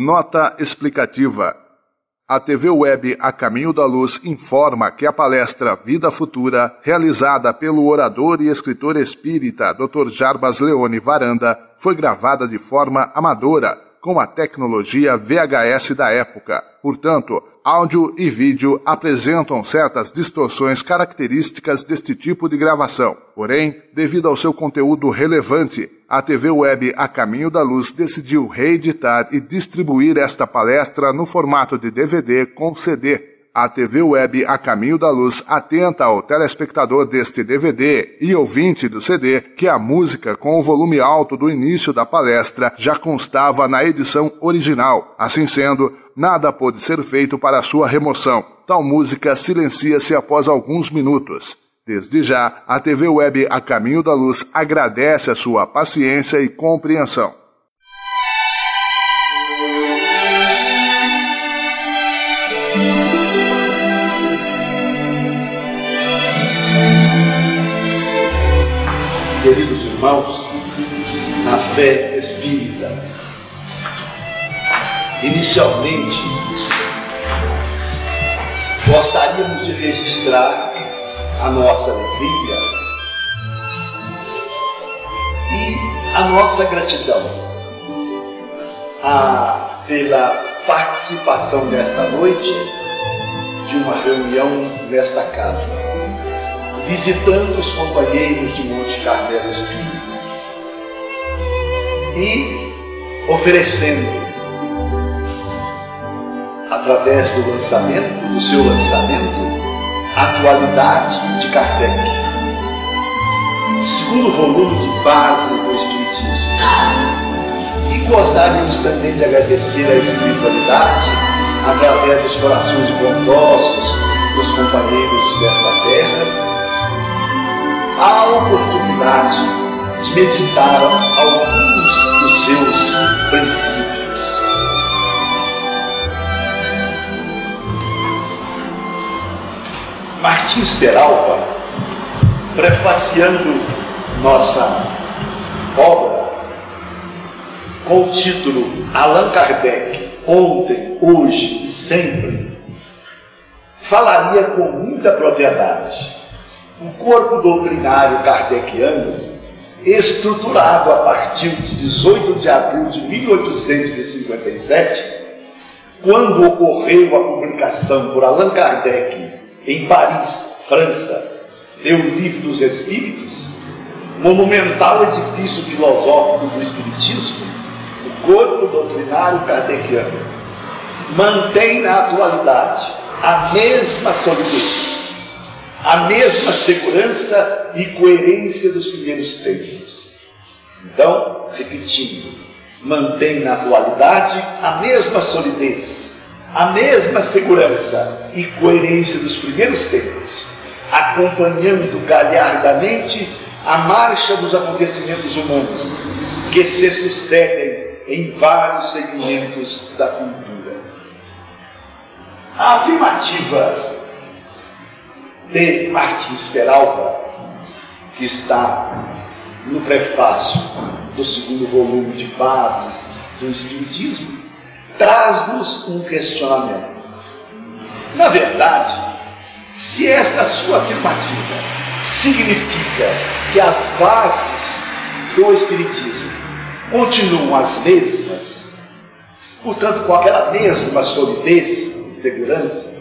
Nota explicativa. A TV Web A Caminho da Luz informa que a palestra Vida Futura, realizada pelo orador e escritor espírita Dr. Jarbas Leone Varanda, foi gravada de forma amadora com a tecnologia VHS da época. Portanto, áudio e vídeo apresentam certas distorções características deste tipo de gravação. Porém, devido ao seu conteúdo relevante, a TV Web A Caminho da Luz decidiu reeditar e distribuir esta palestra no formato de DVD com CD a TV Web A Caminho da Luz atenta ao telespectador deste DVD e ouvinte do CD que a música com o volume alto do início da palestra já constava na edição original. Assim sendo, nada pôde ser feito para sua remoção. Tal música silencia-se após alguns minutos. Desde já, a TV Web A Caminho da Luz agradece a sua paciência e compreensão. Irmãos, na fé espírita. Inicialmente, gostaríamos de registrar a nossa alegria e a nossa gratidão a, pela participação nesta noite de uma reunião nesta casa visitando os companheiros de Monte Carmelo Espírito e oferecendo, através do lançamento, do seu lançamento, atualidade de Kardec. Segundo volume de base do Espiritismo. E gostaríamos também de agradecer a espiritualidade através dos corações bondosos dos companheiros desta terra a oportunidade de meditar dos seus princípios. Martins Peralva, prefaciando nossa obra com o título Allan Kardec, ontem, hoje e sempre, falaria com muita propriedade o corpo doutrinário kardeciano, estruturado a partir de 18 de abril de 1857, quando ocorreu a publicação por Allan Kardec em Paris, França, do Livro dos Espíritos, monumental edifício filosófico do Espiritismo, o corpo doutrinário kardeciano mantém na atualidade a mesma solidez a mesma segurança e coerência dos primeiros tempos. Então, repetindo, mantém na atualidade a mesma solidez, a mesma segurança e coerência dos primeiros tempos, acompanhando galhardamente a marcha dos acontecimentos humanos que se sucedem em vários segmentos da cultura. A afirmativa de Martins Peralta, que está no prefácio do segundo volume de Bases do Espiritismo, traz-nos um questionamento. Na verdade, se esta sua afirmativa significa que as bases do Espiritismo continuam as mesmas, portanto, com aquela mesma solidez e segurança,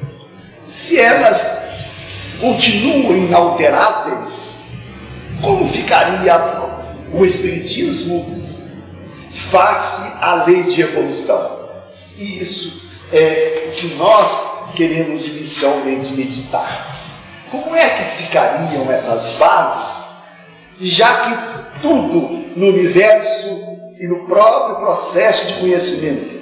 se elas continuam inalteráveis, como ficaria o Espiritismo face à lei de evolução? E isso é o que nós queremos inicialmente meditar. Como é que ficariam essas bases, já que tudo no universo e no próprio processo de conhecimento,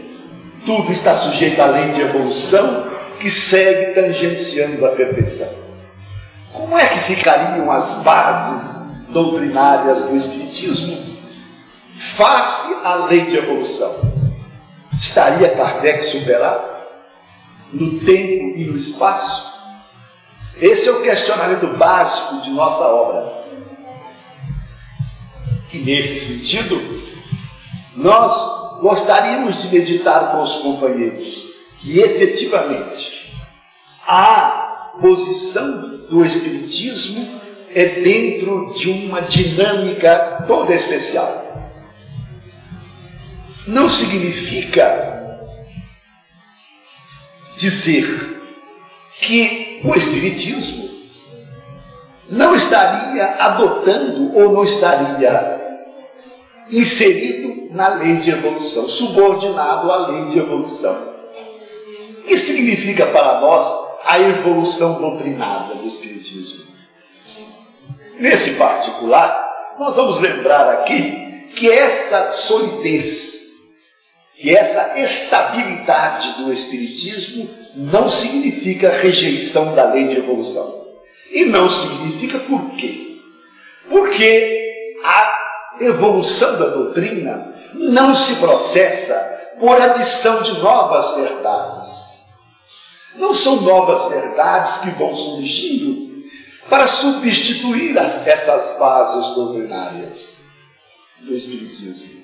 tudo está sujeito à lei de evolução que segue tangenciando a perfeição? Como é que ficariam as bases doutrinárias do Espiritismo face à lei de evolução? Estaria Kardec superado no tempo e no espaço? Esse é o questionamento básico de nossa obra. E nesse sentido, nós gostaríamos de meditar com os companheiros que efetivamente a posição do Espiritismo é dentro de uma dinâmica toda especial. Não significa dizer que o Espiritismo não estaria adotando ou não estaria inserido na lei de evolução, subordinado à lei de evolução. O que significa para nós a evolução doutrinada do Espiritismo? Nesse particular, nós vamos lembrar aqui que essa solidez, que essa estabilidade do Espiritismo não significa rejeição da lei de evolução. E não significa por quê? Porque a evolução da doutrina não se processa por adição de novas verdades. Não são novas verdades que vão surgindo para substituir as, essas bases doutrinárias do Espiritismo.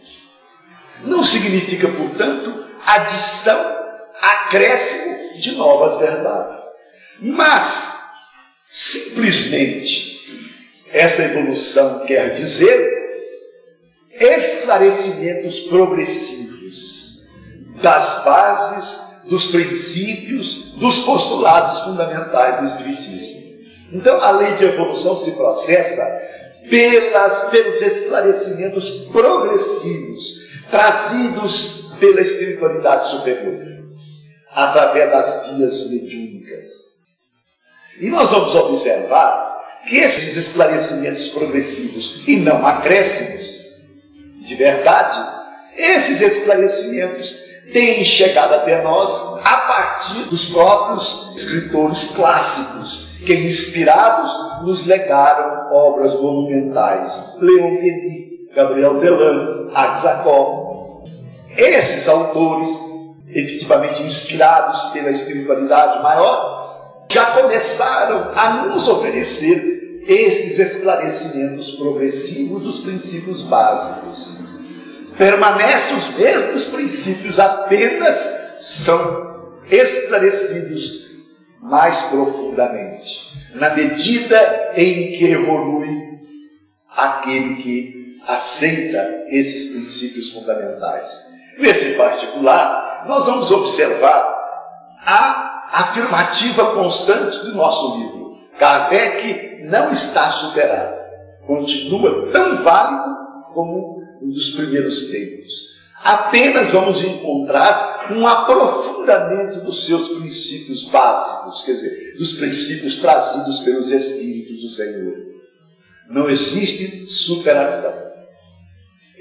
Não significa, portanto, adição, acréscimo de novas verdades. Mas, simplesmente, essa evolução quer dizer esclarecimentos progressivos das bases, dos princípios, dos postulados fundamentais do Espiritismo. Então, a lei de evolução se processa pelas, pelos esclarecimentos progressivos trazidos pela espiritualidade superior, através das vias mediúnicas. E nós vamos observar que esses esclarecimentos progressivos e não acréscimos de verdade, esses esclarecimentos têm chegado até nós a partir dos próprios escritores clássicos que, inspirados, nos legaram obras monumentais. Leon Denis, Gabriel Delan, Arzakov. Esses autores, efetivamente inspirados pela espiritualidade maior, já começaram a nos oferecer esses esclarecimentos progressivos dos princípios básicos. Permanecem os mesmos princípios, apenas são esclarecidos mais profundamente, na medida em que evolui aquele que aceita esses princípios fundamentais. Nesse particular, nós vamos observar a afirmativa constante do nosso livro. Kardec não está superado, continua tão válido como dos primeiros tempos apenas vamos encontrar um aprofundamento dos seus princípios básicos, quer dizer, dos princípios trazidos pelos Espíritos do Senhor. Não existe superação.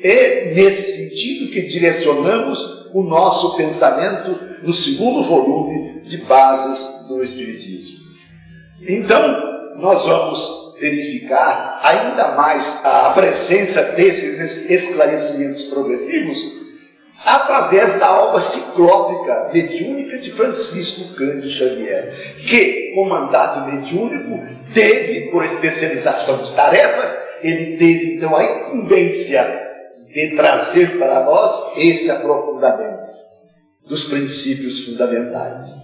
É nesse sentido que direcionamos o nosso pensamento no segundo volume de Bases do Espiritismo. Então, nós vamos verificar ainda mais a presença desses esclarecimentos progressivos através da obra ciclópica mediúnica de Francisco Cândido Xavier, que, com mandato mediúnico, teve, por especialização de tarefas, ele teve então a incumbência de trazer para nós esse aprofundamento dos princípios fundamentais.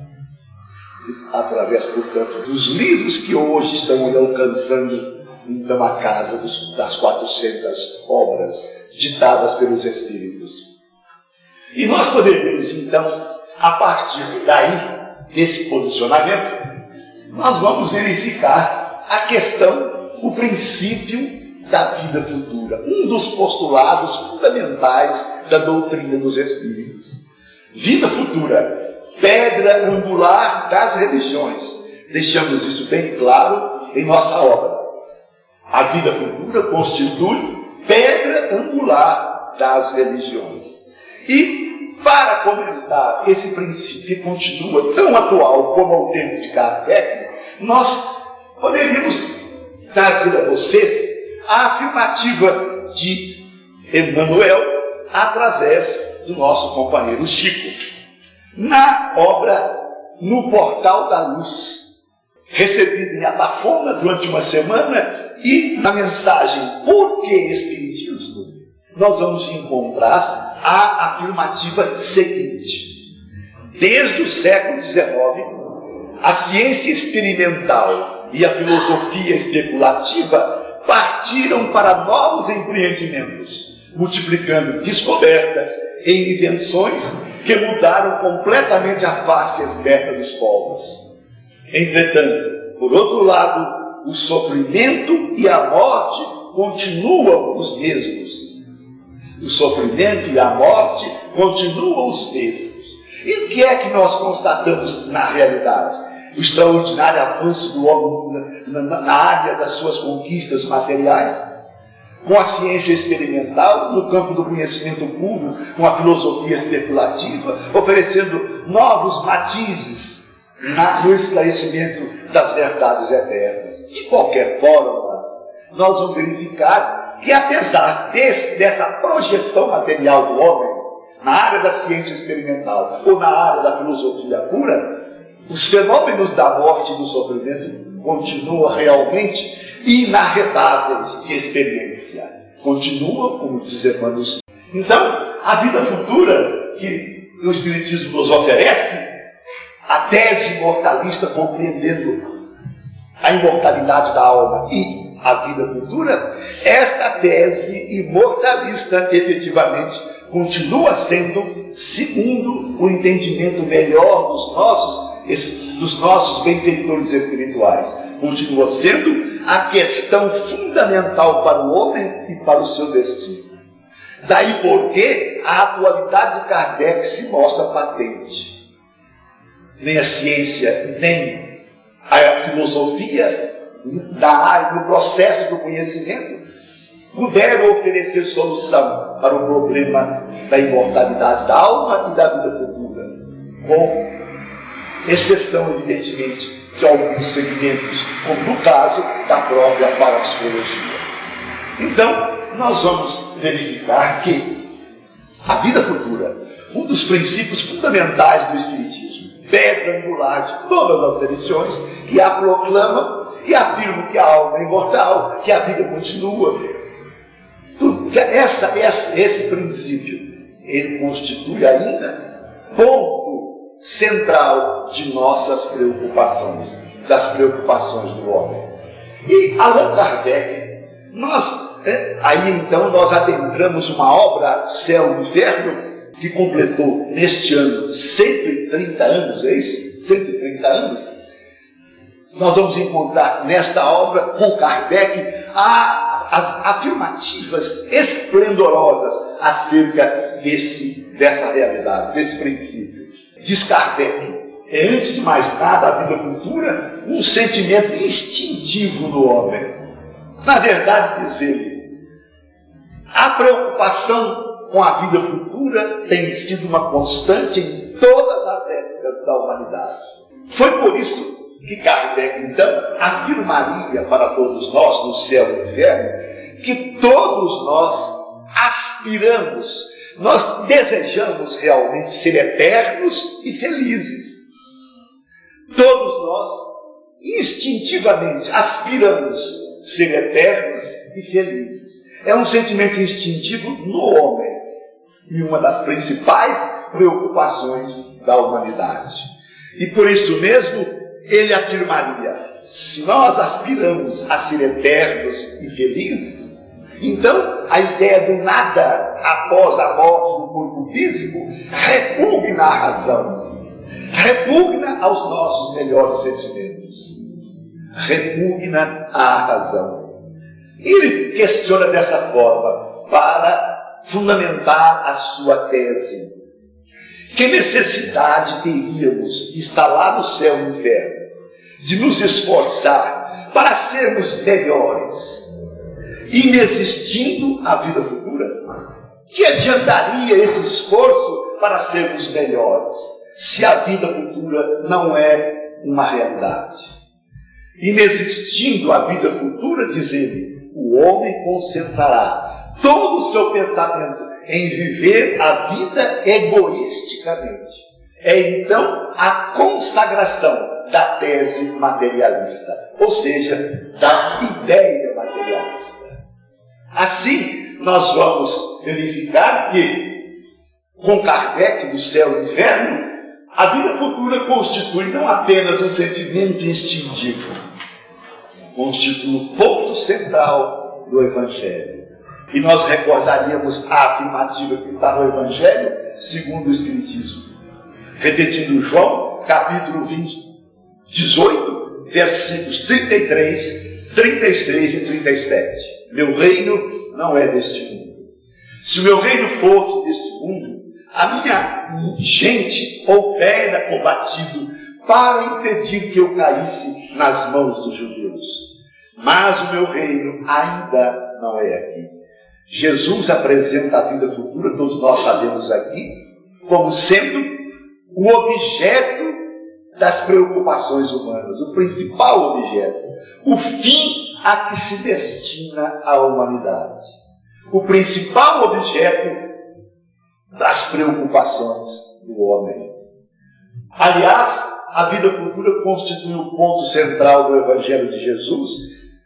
Através, portanto, dos livros que hoje estão alcançando então a casa dos, das 400 obras ditadas pelos Espíritos. E nós poderíamos, então, a partir daí, desse posicionamento, nós vamos verificar a questão, o princípio da vida futura, um dos postulados fundamentais da doutrina dos Espíritos. Vida futura, pedra angular das religiões. Deixamos isso bem claro em nossa obra. A vida futura constitui pedra angular das religiões. E para comentar esse princípio que continua tão atual como ao tempo de Kardec, nós poderíamos trazer a vocês a afirmativa de Emmanuel através do nosso companheiro Chico, na obra No Portal da Luz, recebida em Atafona durante uma semana, e na mensagem Por que Espiritismo? Nós vamos encontrar a afirmativa seguinte: desde o século XIX, a ciência experimental e a filosofia especulativa partiram para novos empreendimentos, multiplicando descobertas e invenções que mudaram completamente a face externa dos povos. Entretanto, por outro lado, o sofrimento e a morte continuam os mesmos. O sofrimento e a morte continuam os mesmos. E o que é que nós constatamos na realidade? O extraordinário avanço do homem na área das suas conquistas materiais, com a ciência experimental, no campo do conhecimento puro, com a filosofia especulativa, oferecendo novos matizes no esclarecimento das verdades eternas. De qualquer forma, nós vamos verificar que, apesar desse, dessa projeção material do homem, na área da ciência experimental ou na área da filosofia pura, os fenômenos da morte e do sofrimento continuam realmente inarredáveis de experiência. Continuam, como diz Emmanuel. Então, a vida futura que o Espiritismo nos oferece, a tese imortalista compreendendo a imortalidade da alma e a vida futura, esta tese imortalista efetivamente continua sendo segundo o entendimento melhor dos nossos, dos nossos benfeitores espirituais continua sendo a questão fundamental para o homem e para o seu destino. Daí porque a atualidade de Kardec se mostra patente. Nem a ciência, nem a filosofia, da área, no processo do conhecimento, puderam oferecer solução para o problema da imortalidade da alma e da vida futura. Com exceção, evidentemente, de alguns segmentos, como no caso da própria parapsicologia. Então, nós vamos verificar que a vida futura, um dos princípios fundamentais do Espiritismo, pedra angular de todas as religiões, que a proclamam e afirmam que a alma é imortal, que a vida continua. Essa, essa, esse princípio, ele constitui ainda ponto central de nossas preocupações, das preocupações do homem. E Allan Kardec, nós, é, aí então nós adentramos uma obra Céu e Inferno, que completou neste ano 130 anos, é isso? 130 anos. Nós vamos encontrar nesta obra, com Kardec, as afirmativas esplendorosas acerca desse, dessa realidade, desse princípio. Diz Kardec, é antes de mais nada a vida futura um sentimento instintivo no homem. Na verdade, diz ele, a preocupação com a vida futura tem sido uma constante em todas as épocas da humanidade. Foi por isso que Kardec, então, afirmaria para todos nós, no céu e no inferno, que todos nós aspiramos nós desejamos realmente ser eternos e felizes. Todos nós, instintivamente, aspiramos ser eternos e felizes. É um sentimento instintivo no homem e uma das principais preocupações da humanidade. E por isso mesmo, ele afirmaria: se nós aspiramos a ser eternos e felizes, então, a ideia do nada após a morte do corpo físico repugna a razão, repugna aos nossos melhores sentimentos, repugna a razão. Ele questiona dessa forma para fundamentar a sua tese. Que necessidade teríamos de estar lá no céu e no inferno, de nos esforçar para sermos melhores, inexistindo a vida futura? Que adiantaria esse esforço para sermos melhores, se a vida futura não é uma realidade? Inexistindo a vida futura, diz ele, o homem concentrará todo o seu pensamento em viver a vida egoisticamente. É então a consagração da tese materialista, ou seja, da ideia materialista. Assim, nós vamos verificar que com Kardec do céu e inferno, a vida futura constitui não apenas um sentimento instintivo, constitui o ponto central do Evangelho. E nós recordaríamos a afirmativa que está no Evangelho segundo o Espiritismo. Repetindo João, capítulo 20, 18, versículos 33, 36 e 37. Meu reino não é deste mundo. Se o meu reino fosse deste mundo, a minha gente houvera combatido para impedir que eu caísse nas mãos dos judeus. Mas o meu reino ainda não é aqui. Jesus apresenta a vida futura, todos nós sabemos aqui, como sendo o objeto das preocupações humanas, o principal objeto, o fim a que se destina a humanidade. O principal objeto das preocupações do homem. Aliás, a vida futura constitui o ponto central do Evangelho de Jesus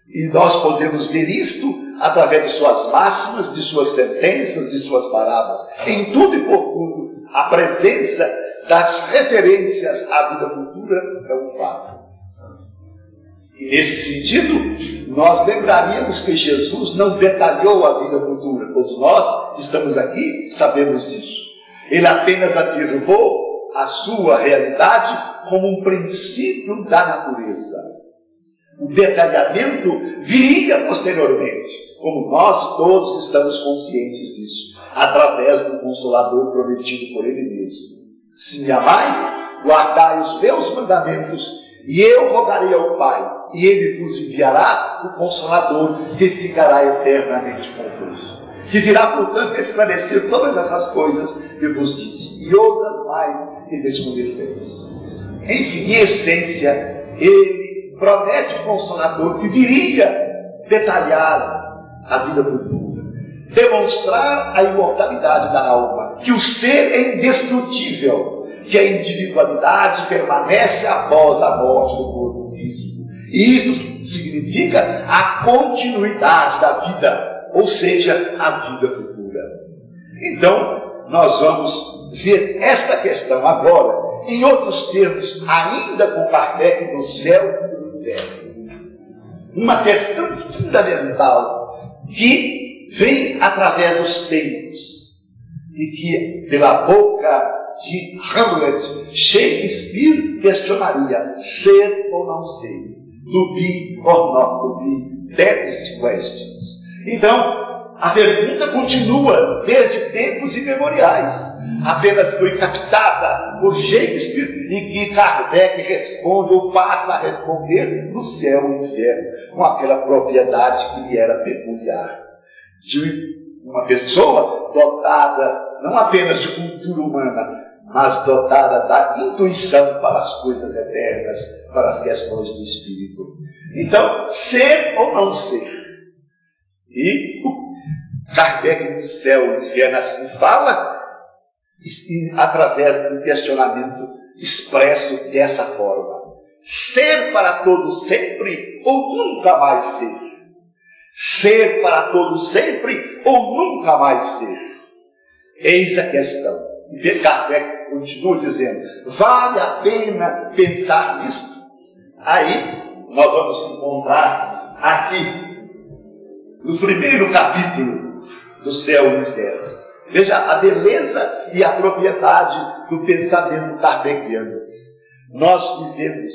e nós podemos ver isto através de suas máximas, de suas sentenças, de suas parábolas. Em tudo e por tudo, a presença das referências à vida futura é um fato. E nesse sentido, nós lembraríamos que Jesus não detalhou a vida futura. Todos nós que estamos aqui sabemos disso. Ele apenas afirmou a sua realidade como um princípio da natureza. O detalhamento viria posteriormente, como nós todos estamos conscientes disso, através do Consolador prometido por Ele mesmo. Se me amais, guardai os meus mandamentos, e eu rogarei ao Pai, e ele vos enviará o Consolador que ficará eternamente convosco. Que virá, portanto, esclarecer todas essas coisas que vos disse, e outras mais que desconheceis. Enfim, em essência, ele promete o Consolador que viria detalhar a vida futura, demonstrar a imortalidade da alma, que o ser é indestrutível, que a individualidade permanece após a morte do corpo isso significa a continuidade da vida, ou seja, a vida futura. Então, nós vamos ver esta questão agora, em outros termos, ainda com Kardec no céu e no inferno. Uma questão fundamental que vem através dos tempos e que, pela boca de Hamlet, Shakespeare questionaria: ser ou não ser? To be or not to be? Então, a pergunta continua desde tempos imemoriais. Apenas foi captada por Shakespeare e que Kardec responde ou passa a responder no céu e no inferno, com aquela propriedade que lhe era peculiar. De uma pessoa dotada não apenas de cultura humana, mas dotada da intuição para as coisas eternas, para as questões do espírito. Então, ser ou não ser. E Kardec no céu inferno assim fala, através um questionamento expresso dessa forma. Ser para todos sempre ou nunca mais ser? Ser para todos sempre ou nunca mais ser? Eis a questão. E Kardec continua dizendo, vale a pena pensar nisso? Aí nós vamos encontrar aqui, no primeiro capítulo do céu e inferno. Veja a beleza e a propriedade do pensamento kardeciano. Nós vivemos,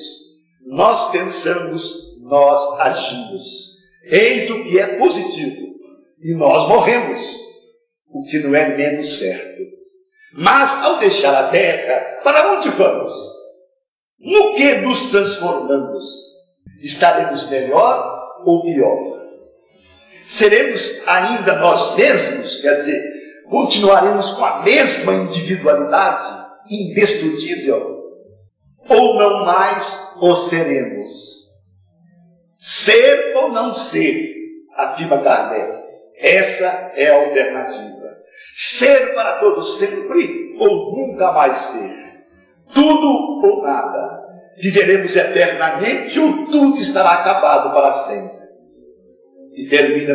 nós pensamos, nós agimos. Eis o que é positivo. E nós morremos, o que não é menos certo. Mas ao deixar a terra, para onde vamos? No que nos transformamos? Estaremos melhor ou pior? Seremos ainda nós mesmos? Quer dizer, continuaremos com a mesma individualidade indestrutível? Ou não mais o seremos? Ser ou não ser? Afirma Kardec. Essa é a alternativa. Ser para todos sempre ou nunca mais ser. Tudo ou nada. Viveremos eternamente ou tudo estará acabado para sempre. E termina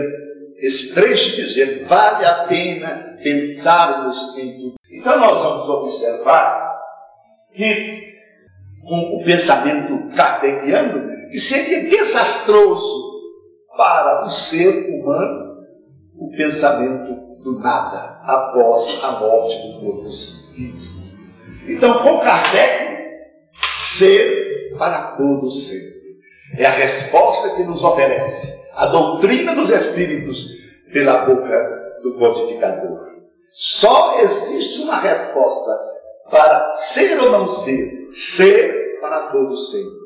esse trecho dizendo, vale a pena pensarmos em tudo. Então nós vamos observar que com o pensamento kardeciano, que seria desastroso para o ser humano o pensamento do nada após a morte do corpo físico. Então, com Kardec, ser para todo ser. É a resposta que nos oferece a doutrina dos Espíritos pela boca do codificador. Só existe uma resposta para ser ou não ser, ser para todo sempre.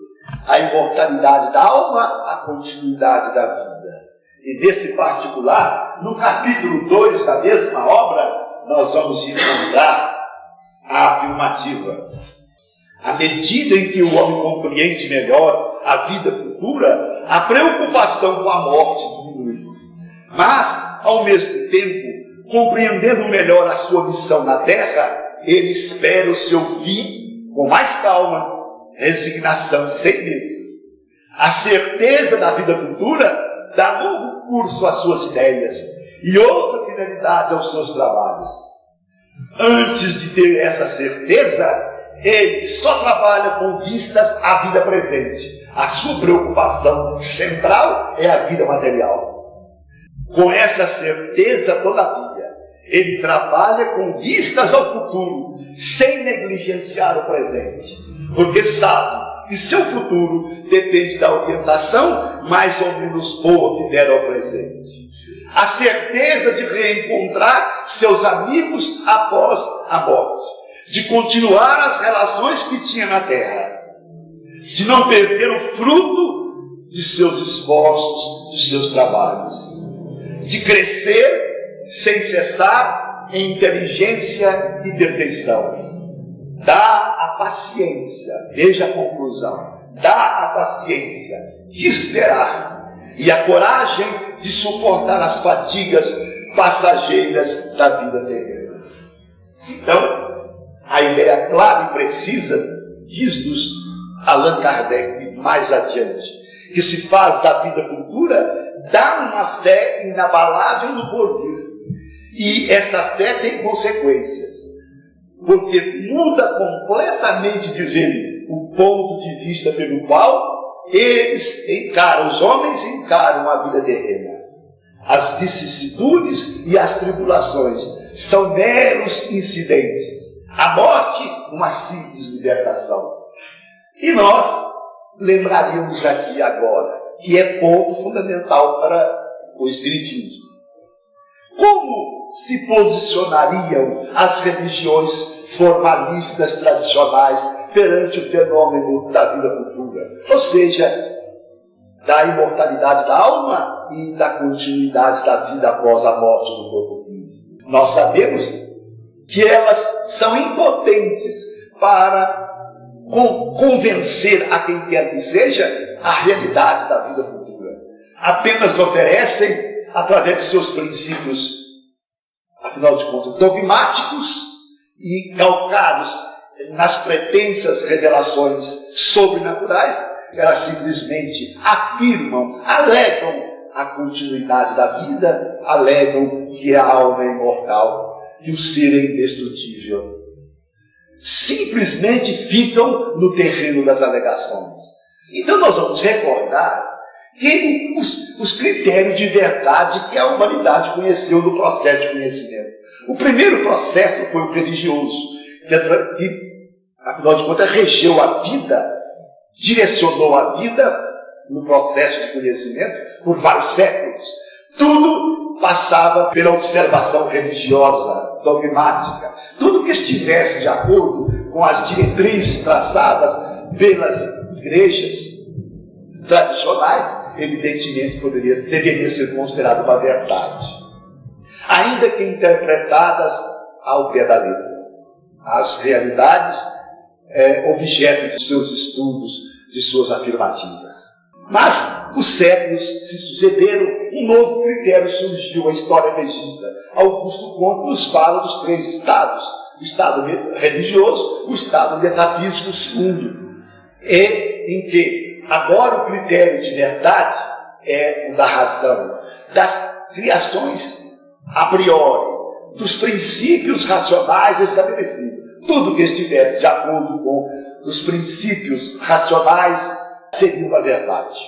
A imortalidade da alma, a continuidade da vida. E nesse particular, no capítulo 2 da mesma obra, nós vamos encontrar a afirmativa. À medida em que o homem compreende melhor a vida futura, a preocupação com a morte diminui. Mas, ao mesmo tempo, compreendendo melhor a sua missão na terra, ele espera o seu fim com mais calma, resignação, sem medo. A certeza da vida futura dá curso às suas ideias e outra finalidade aos seus trabalhos. Antes de ter essa certeza, ele só trabalha com vistas à vida presente. A sua preocupação central é a vida material. Com essa certeza, todavia, ele trabalha com vistas ao futuro, sem negligenciar o presente, porque sabe que seu futuro depende da orientação mais ou menos boa que der ao presente. A certeza de reencontrar seus amigos após a morte, de continuar as relações que tinha na terra, de não perder o fruto de seus esforços, de seus trabalhos, de crescer sem cessar em inteligência e perfeição dá a paciência, veja a conclusão, dá a paciência. De esperar e a coragem de suportar as fadigas passageiras da vida terrena. Então, a ideia clara e precisa diz-nos Allan Kardec mais adiante, que se faz da vida futura dá uma fé inabalável no porvir. E essa fé tem consequências porque muda completamente, diz ele, o ponto de vista pelo qual eles encaram, os homens encaram a vida terrena. As vicissitudes e as tribulações são meros incidentes. A morte, uma simples libertação. E nós lembraríamos aqui agora, que é ponto fundamental para o Espiritismo. Como se posicionariam as religiões formalistas tradicionais perante o fenômeno da vida futura? Ou seja, da imortalidade da alma e da continuidade da vida após a morte do corpo físico. Nós sabemos que elas são impotentes para convencer a quem quer que seja a realidade da vida futura. Apenas oferecem através de seus princípios, afinal de contas, dogmáticos e calcados nas pretensas revelações sobrenaturais, elas simplesmente afirmam, alegam a continuidade da vida, alegam que a alma é imortal, que o ser é indestrutível. Simplesmente ficam no terreno das alegações. Então nós vamos recordar que os, os critérios de verdade que a humanidade conheceu no processo de conhecimento. O primeiro processo foi o religioso, que, afinal de contas, regeu a vida, direcionou a vida no processo de conhecimento por vários séculos. Tudo passava pela observação religiosa, dogmática. Tudo que estivesse de acordo com as diretrizes traçadas pelas igrejas tradicionais evidentemente poderia, deveria ser considerado uma verdade. Ainda que interpretadas ao pé da letra. As realidades é, objeto de seus estudos, de suas afirmativas. Mas os séculos se sucederam, um novo critério surgiu, a história registra. Augusto Conte nos fala dos três estados: o estado religioso, o estado metafísico segundo, e em que Agora o critério de verdade é o da razão, das criações a priori, dos princípios racionais estabelecidos. Tudo que estivesse de acordo com os princípios racionais seria uma verdade.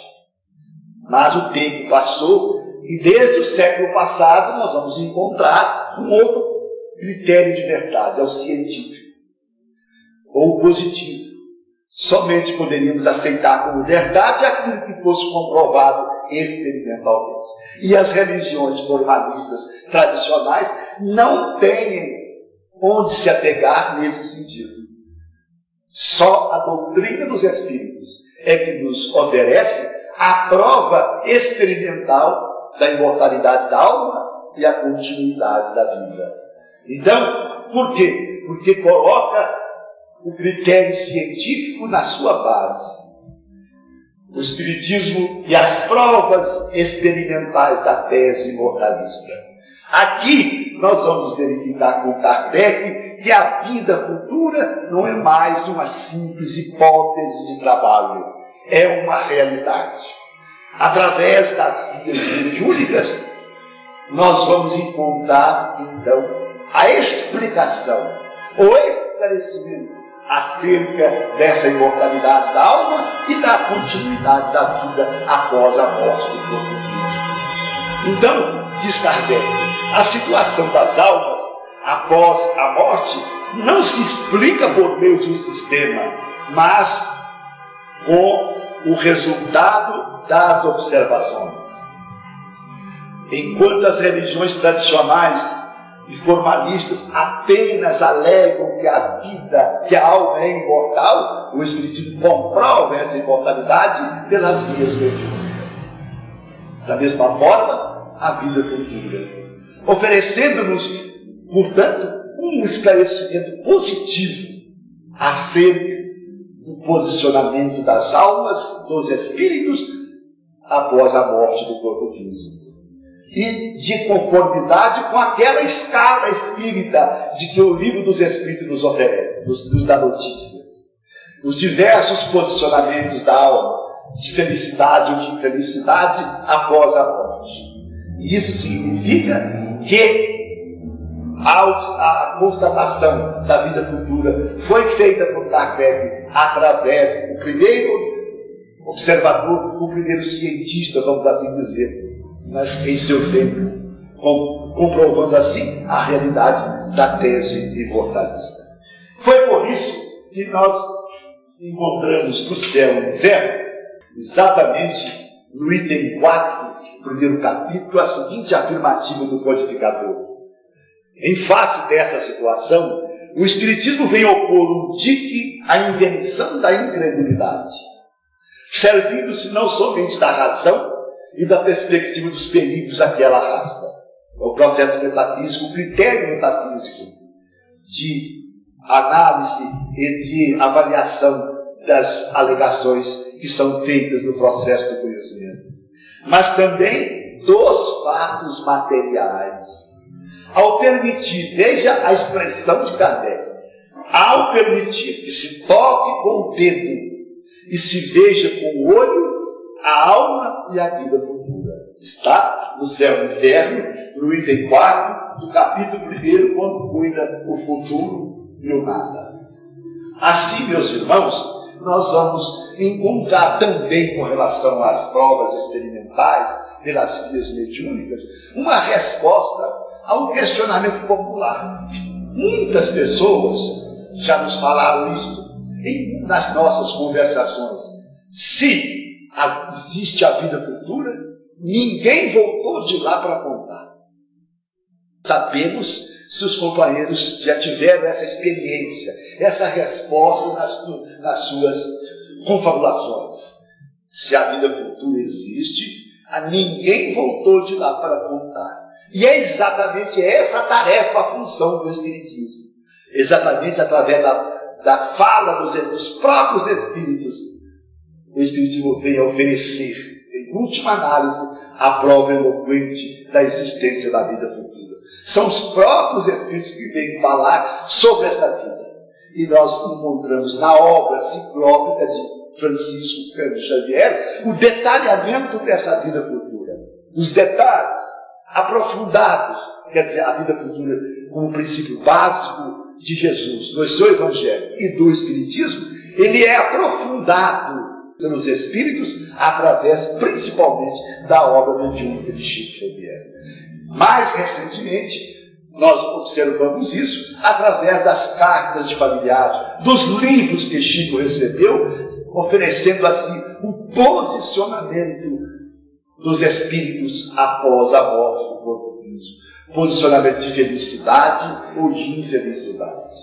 Mas o tempo passou e desde o século passado nós vamos encontrar um outro critério de verdade, é o científico ou positivo. Somente poderíamos aceitar como verdade aquilo que fosse comprovado experimentalmente. E as religiões formalistas tradicionais não têm onde se apegar nesse sentido. Só a doutrina dos Espíritos é que nos oferece a prova experimental da imortalidade da alma e a continuidade da vida. Então, por quê? Porque coloca o critério científico na sua base. O Espiritismo e as provas experimentais da tese imortalista. Aqui nós vamos verificar com Kardec que a vida futura não é mais uma simples hipótese de trabalho, é uma realidade. Através das vidas mediúnicas, nós vamos encontrar então a explicação, o esclarecimento acerca dessa imortalidade da alma e da continuidade da vida após a morte do corpo físico. Então, diz Kardec, a situação das almas após a morte não se explica por meio de um sistema, mas com o resultado das observações. Enquanto as religiões tradicionais e formalistas apenas alegam que a vida, que a alma é imortal, o Espiritismo comprova essa imortalidade pelas vias mediúnicas. Da mesma forma, a vida futura, oferecendo-nos, portanto, um esclarecimento positivo acerca do posicionamento das almas, dos espíritos, após a morte do corpo físico e de conformidade com aquela escala espírita de que o livro dos Espíritos nos oferece, nos, nos dá notícias. Os diversos posicionamentos da alma, de felicidade ou de infelicidade após a morte. Isso significa que a, constatação da vida futura foi feita por Kardec através do primeiro observador, o primeiro cientista, vamos assim dizer, mas em seu tempo, comprovando assim a realidade da tese imortalista. Foi por isso que nós encontramos no céu e no inferno, exatamente no item 4 do primeiro capítulo, a seguinte afirmativa do codificador. Em face dessa situação, o Espiritismo vem opor um dique à invenção da incredulidade, servindo-se não somente da razão, e da perspectiva dos perigos a que ela arrasta. O processo metafísico, o critério metafísico de análise e de avaliação das alegações que são feitas no processo do conhecimento, mas também dos fatos materiais. Ao permitir, veja a expressão de Kardec, ao permitir que se toque com o dedo e se veja com o olho, a alma e a vida futura. Está no céu e inferno, no item 4 do capítulo 1, quando cuida o futuro e o nada. Assim, meus irmãos, nós vamos encontrar também com relação às provas experimentais pelas vias mediúnicas uma resposta a um questionamento popular. Muitas pessoas já nos falaram isso nas nossas conversações. Se existe a vida futura, ninguém voltou de lá para contar. Sabemos se os companheiros já tiveram essa experiência, essa resposta nas, nas suas confabulações. Se a vida futura existe, a ninguém voltou de lá para contar. E é exatamente essa a tarefa, a função do Espiritismo. Exatamente através da, da fala dos, dos próprios Espíritos, o Espiritismo vem oferecer, em última análise, a prova eloquente da existência da vida futura. São os próprios Espíritos que vêm falar sobre essa vida. E nós encontramos na obra ciclópica de Francisco Cândido Xavier o detalhamento dessa vida futura. Os detalhes, aprofundados, quer dizer, a vida futura como princípio básico de Jesus, do seu Evangelho e do Espiritismo, ele é aprofundado pelos Espíritos através principalmente da obra mediúnica de Chico Xavier. Mais recentemente, nós observamos isso através das cartas de familiares, dos livros que Chico recebeu, oferecendo assim um posicionamento dos espíritos após a morte do corpo físico. Posicionamento de felicidade ou de infelicidade.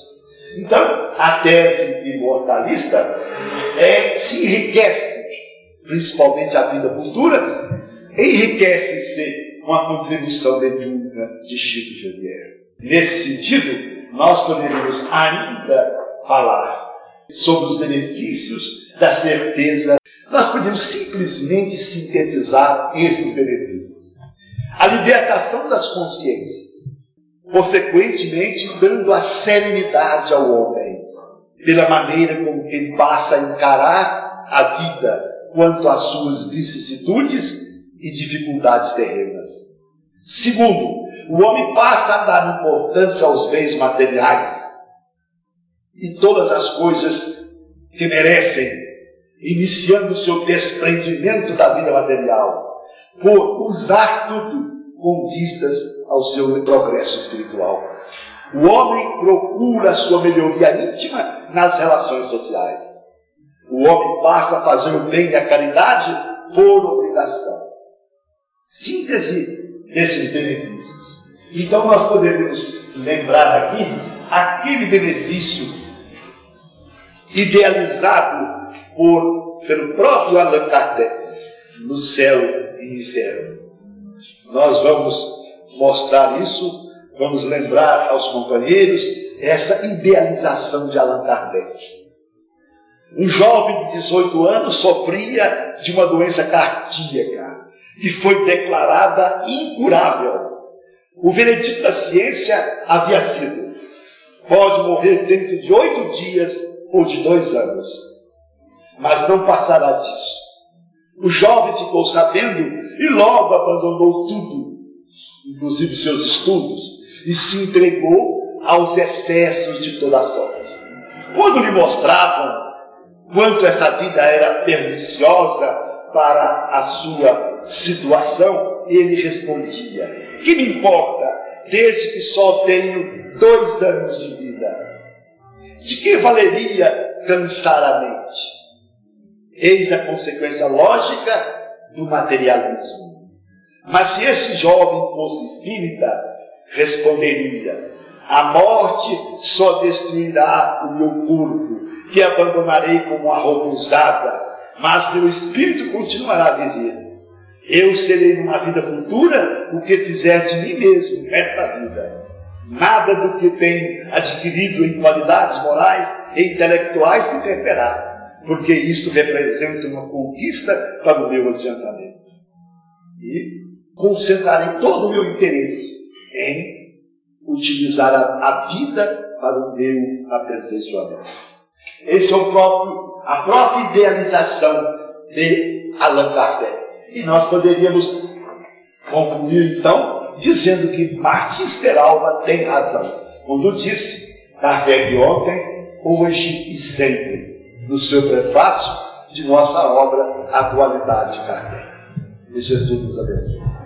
Então, a tese imortalista é, se enriquece, principalmente a vida futura, enriquece-se com a contribuição mediúnica de Chico Xavier. Nesse sentido, nós poderíamos ainda falar sobre os benefícios da certeza. Nós podemos simplesmente sintetizar esses benefícios. A libertação das consciências, consequentemente dando a serenidade ao homem, pela maneira como ele passa a encarar a vida quanto às suas vicissitudes e dificuldades terrenas. Segundo, o homem passa a dar importância aos bens materiais e todas as coisas que merecem, iniciando o seu desprendimento da vida material, por usar tudo com vistas ao seu progresso espiritual. O homem procura sua melhoria íntima nas relações sociais. O homem passa a fazer o bem e a caridade por obrigação. Síntese desses benefícios. Então nós poderíamos lembrar aqui aquele benefício idealizado por, pelo próprio Allan Kardec no céu e inferno. Nós vamos mostrar isso, vamos lembrar aos companheiros essa idealização de Allan Kardec. Um jovem de 18 anos sofria de uma doença cardíaca que foi declarada incurável. O veredito da ciência havia sido: pode morrer dentro de oito dias ou de dois anos. Mas não passará disso. O jovem ficou sabendo e logo abandonou tudo, inclusive seus estudos, e se entregou aos excessos de toda sorte. Quando lhe mostravam quanto essa vida era perniciosa para a sua situação, ele respondia: Que me importa, desde que só tenho dois anos de vida? De que valeria cansar a mente? Eis a consequência lógica do materialismo. Mas se esse jovem fosse espírita, responderia: a morte só destruirá o meu corpo, que abandonarei como uma roupa usada, mas meu espírito continuará a viver. Eu serei numa vida futura o que fizer de mim mesmo nesta vida. Nada do que tenho adquirido em qualidades morais e intelectuais se perderá, porque isso representa uma conquista para o meu adiantamento. E concentrarei todo o meu interesse em utilizar a, a vida para o meu aperfeiçoamento. Esse é o próprio, a própria idealização de Allan Kardec. E nós poderíamos concluir então dizendo que Martins Peralva tem razão, quando disse, Kardec ontem, hoje e sempre, no seu prefácio de nossa obra Atualidade Kardec. E Jesus nos abençoe.